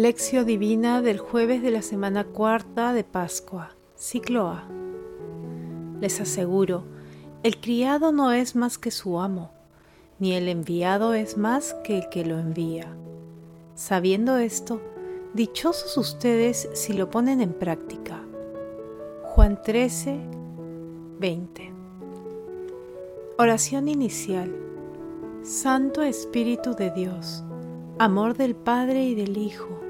Lección Divina del jueves de la semana cuarta de Pascua, ciclo A. Les aseguro, el criado no es más que su amo, ni el enviado es más que el que lo envía. Sabiendo esto, dichosos ustedes si lo ponen en práctica. Juan 13, 20. Oración inicial. Santo Espíritu de Dios, amor del Padre y del Hijo,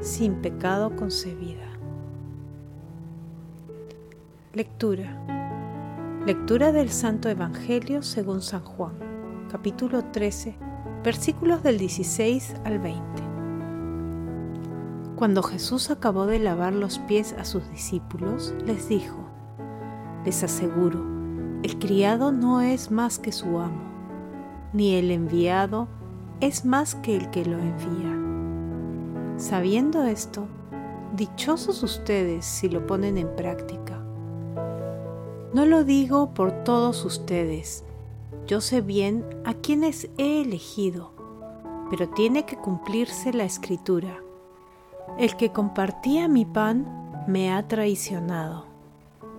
sin pecado concebida. Lectura. Lectura del Santo Evangelio según San Juan, capítulo 13, versículos del 16 al 20. Cuando Jesús acabó de lavar los pies a sus discípulos, les dijo, les aseguro, el criado no es más que su amo ni el enviado es más que el que lo envía. Sabiendo esto, dichosos ustedes si lo ponen en práctica. No lo digo por todos ustedes, yo sé bien a quienes he elegido, pero tiene que cumplirse la escritura. El que compartía mi pan me ha traicionado.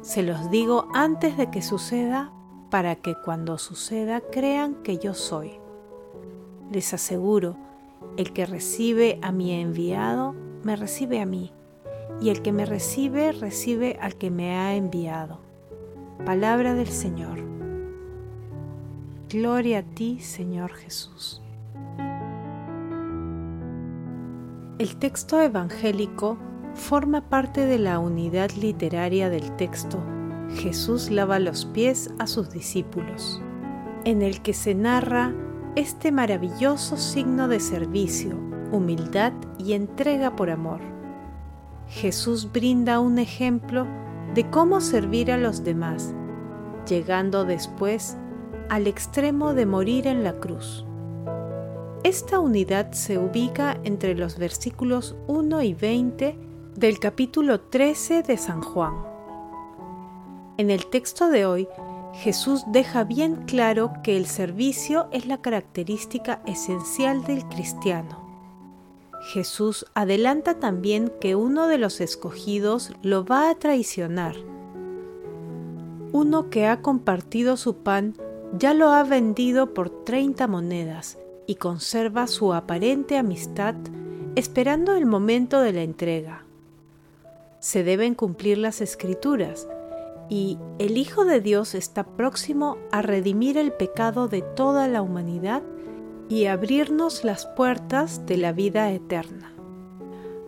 Se los digo antes de que suceda para que cuando suceda crean que yo soy. Les aseguro, el que recibe a mi enviado, me recibe a mí, y el que me recibe, recibe al que me ha enviado. Palabra del Señor. Gloria a ti, Señor Jesús. El texto evangélico forma parte de la unidad literaria del texto Jesús lava los pies a sus discípulos, en el que se narra este maravilloso signo de servicio, humildad y entrega por amor. Jesús brinda un ejemplo de cómo servir a los demás, llegando después al extremo de morir en la cruz. Esta unidad se ubica entre los versículos 1 y 20 del capítulo 13 de San Juan. En el texto de hoy, Jesús deja bien claro que el servicio es la característica esencial del cristiano. Jesús adelanta también que uno de los escogidos lo va a traicionar. Uno que ha compartido su pan ya lo ha vendido por 30 monedas y conserva su aparente amistad esperando el momento de la entrega. Se deben cumplir las escrituras, y el Hijo de Dios está próximo a redimir el pecado de toda la humanidad y abrirnos las puertas de la vida eterna.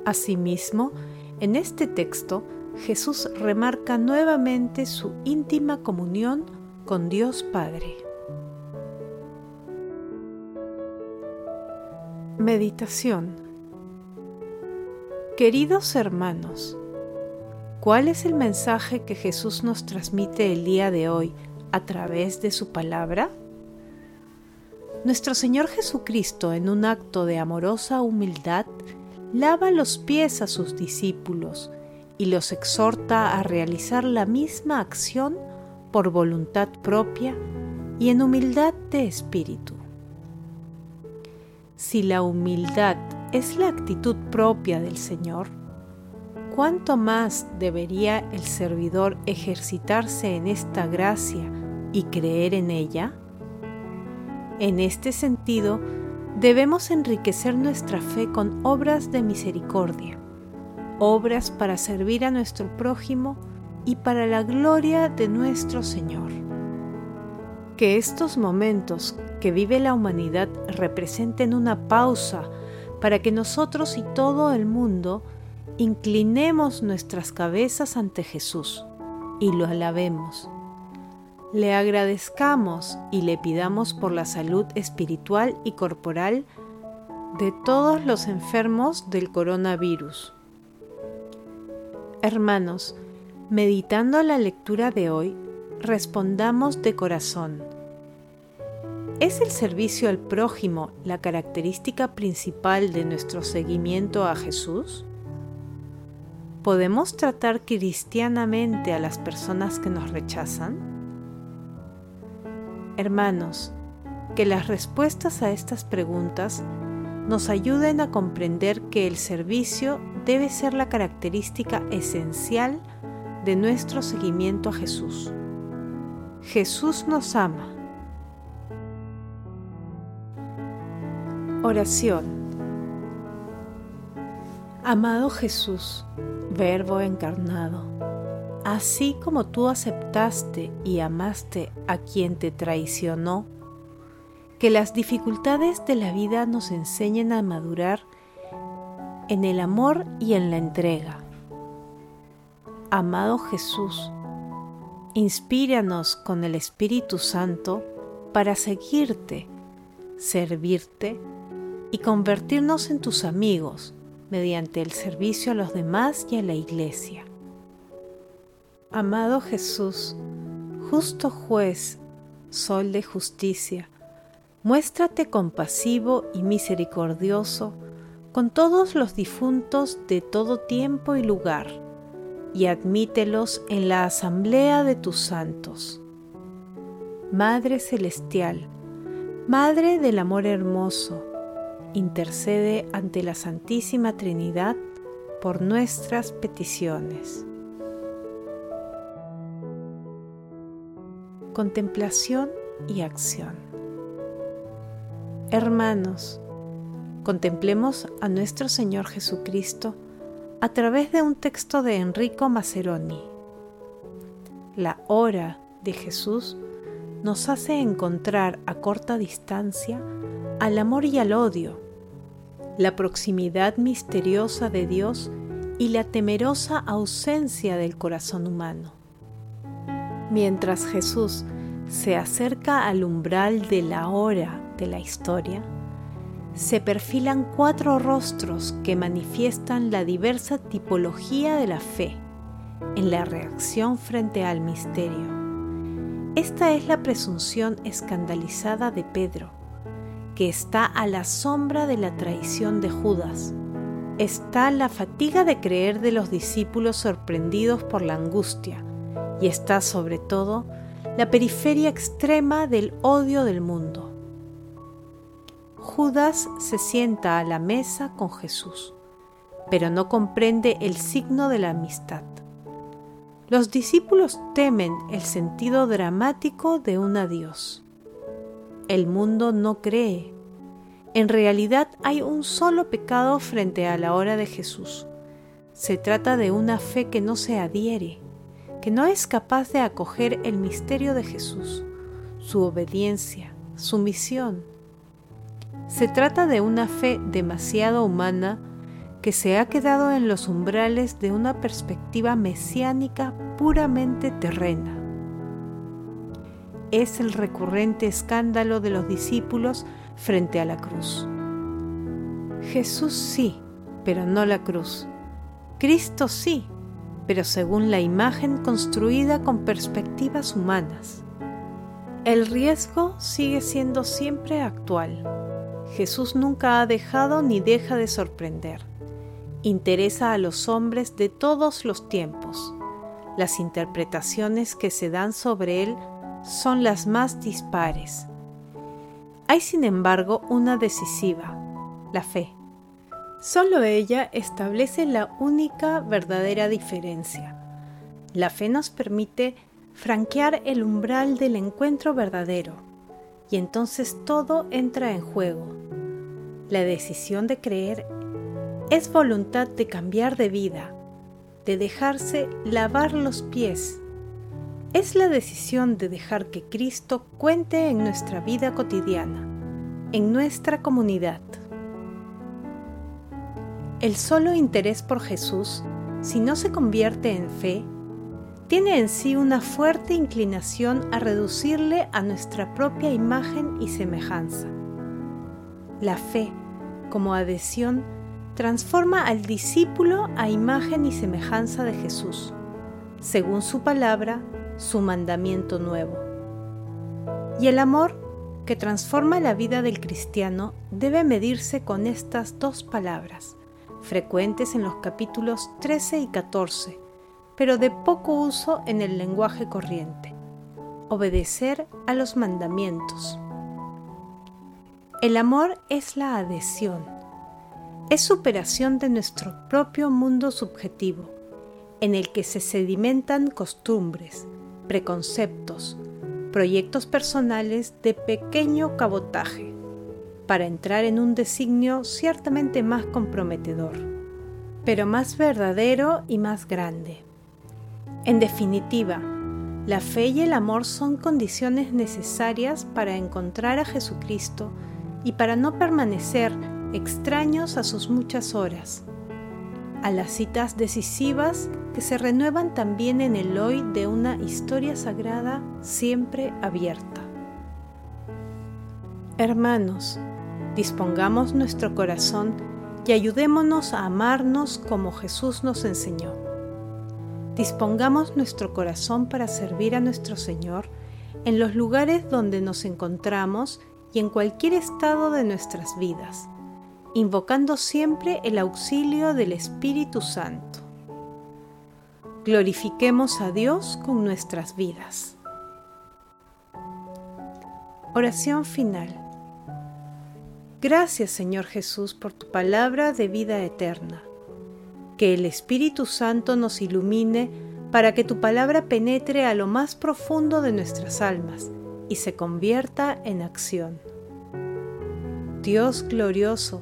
Asimismo, en este texto, Jesús remarca nuevamente su íntima comunión con Dios Padre. Meditación Queridos hermanos, ¿Cuál es el mensaje que Jesús nos transmite el día de hoy a través de su palabra? Nuestro Señor Jesucristo, en un acto de amorosa humildad, lava los pies a sus discípulos y los exhorta a realizar la misma acción por voluntad propia y en humildad de espíritu. Si la humildad es la actitud propia del Señor, ¿cuánto más debería el servidor ejercitarse en esta gracia y creer en ella? En este sentido, debemos enriquecer nuestra fe con obras de misericordia, obras para servir a nuestro prójimo y para la gloria de nuestro Señor. Que estos momentos que vive la humanidad representen una pausa para que nosotros y todo el mundo inclinemos nuestras cabezas ante Jesús y lo alabemos. Le agradezcamos y le pidamos por la salud espiritual y corporal de todos los enfermos del coronavirus. Hermanos, meditando la lectura de hoy, respondamos de corazón. ¿Es el servicio al prójimo la característica principal de nuestro seguimiento a Jesús? ¿Podemos tratar cristianamente a las personas que nos rechazan? Hermanos, que las respuestas a estas preguntas nos ayuden a comprender que el servicio debe ser la característica esencial de nuestro seguimiento a Jesús. Jesús nos ama. Oración. Amado Jesús, Verbo encarnado, así como tú aceptaste y amaste a quien te traicionó, que las dificultades de la vida nos enseñen a madurar en el amor y en la entrega. Amado Jesús, inspíranos con el Espíritu Santo para seguirte, servirte y convertirnos en tus amigos mediante el servicio a los demás y a la Iglesia. Amado Jesús, justo juez, sol de justicia, Muéstrate compasivo y misericordioso con todos los difuntos de todo tiempo y lugar, y admítelos en la asamblea de tus santos. Madre Celestial, Madre del Amor Hermoso, intercede ante la Santísima Trinidad por nuestras peticiones. Contemplación y acción. Hermanos, contemplemos a nuestro Señor Jesucristo a través de un texto de Enrico Maceroni. La hora de Jesús nos hace encontrar a corta distancia al amor y al odio, la proximidad misteriosa de Dios y la temerosa ausencia del corazón humano. Mientras Jesús se acerca al umbral de la hora de la historia, se perfilan cuatro rostros que manifiestan la diversa tipología de la fe en la reacción frente al misterio. Esta es la presunción escandalizada de Pedro, que está a la sombra de la traición de Judas. Está la fatiga de creer de los discípulos sorprendidos por la angustia, y está sobre todo la periferia extrema del odio del mundo. Judas se sienta a la mesa con Jesús, pero no comprende el signo de la amistad. Los discípulos temen el sentido dramático de un adiós. El mundo no cree. En realidad hay un solo pecado frente a la hora de Jesús. Se trata de una fe que no se adhiere, que no es capaz de acoger el misterio de Jesús, su obediencia, su misión, se trata de una fe demasiado humana que se ha quedado en los umbrales de una perspectiva mesiánica puramente terrena. Es el recurrente escándalo de los discípulos frente a la cruz. Jesús sí, pero no la cruz. Cristo sí, pero según la imagen construida con perspectivas humanas. El riesgo sigue siendo siempre actual Jesús nunca ha dejado ni deja de sorprender. Interesa a los hombres de todos los tiempos. Las interpretaciones que se dan sobre él son las más dispares. Hay sin embargo una decisiva, la fe. Solo ella establece la única verdadera diferencia. La fe nos permite franquear el umbral del encuentro verdadero y entonces todo entra en juego. La decisión de creer es voluntad de cambiar de vida, de dejarse lavar los pies. Es la decisión de dejar que Cristo cuente en nuestra vida cotidiana, en nuestra comunidad. El solo interés por Jesús, si no se convierte en fe, tiene en sí una fuerte inclinación a reducirle a nuestra propia imagen y semejanza. La fe, como adhesión, transforma al discípulo a imagen y semejanza de Jesús, según su palabra, su mandamiento nuevo. Y el amor que transforma la vida del cristiano debe medirse con estas dos palabras, frecuentes en los capítulos 13 y 14, pero de poco uso en el lenguaje corriente. Obedecer a los mandamientos. El amor es la adhesión, es superación de nuestro propio mundo subjetivo, en el que se sedimentan costumbres, preconceptos, proyectos personales de pequeño cabotaje, para entrar en un designio ciertamente más comprometedor, pero más verdadero y más grande. En definitiva, la fe y el amor son condiciones necesarias para encontrar a Jesucristo y para no permanecer extraños a sus muchas horas, a las citas decisivas que se renuevan también en el hoy de una historia sagrada siempre abierta. Hermanos, dispongamos nuestro corazón y ayudémonos a amarnos como Jesús nos enseñó. Dispongamos nuestro corazón para servir a nuestro Señor en los lugares donde nos encontramos y en cualquier estado de nuestras vidas, invocando siempre el auxilio del Espíritu Santo. Glorifiquemos a Dios con nuestras vidas. Oración final. Gracias Señor Jesús por tu palabra de vida eterna. Que el Espíritu Santo nos ilumine para que tu palabra penetre a lo más profundo de nuestras almas y se convierta en acción. Dios glorioso,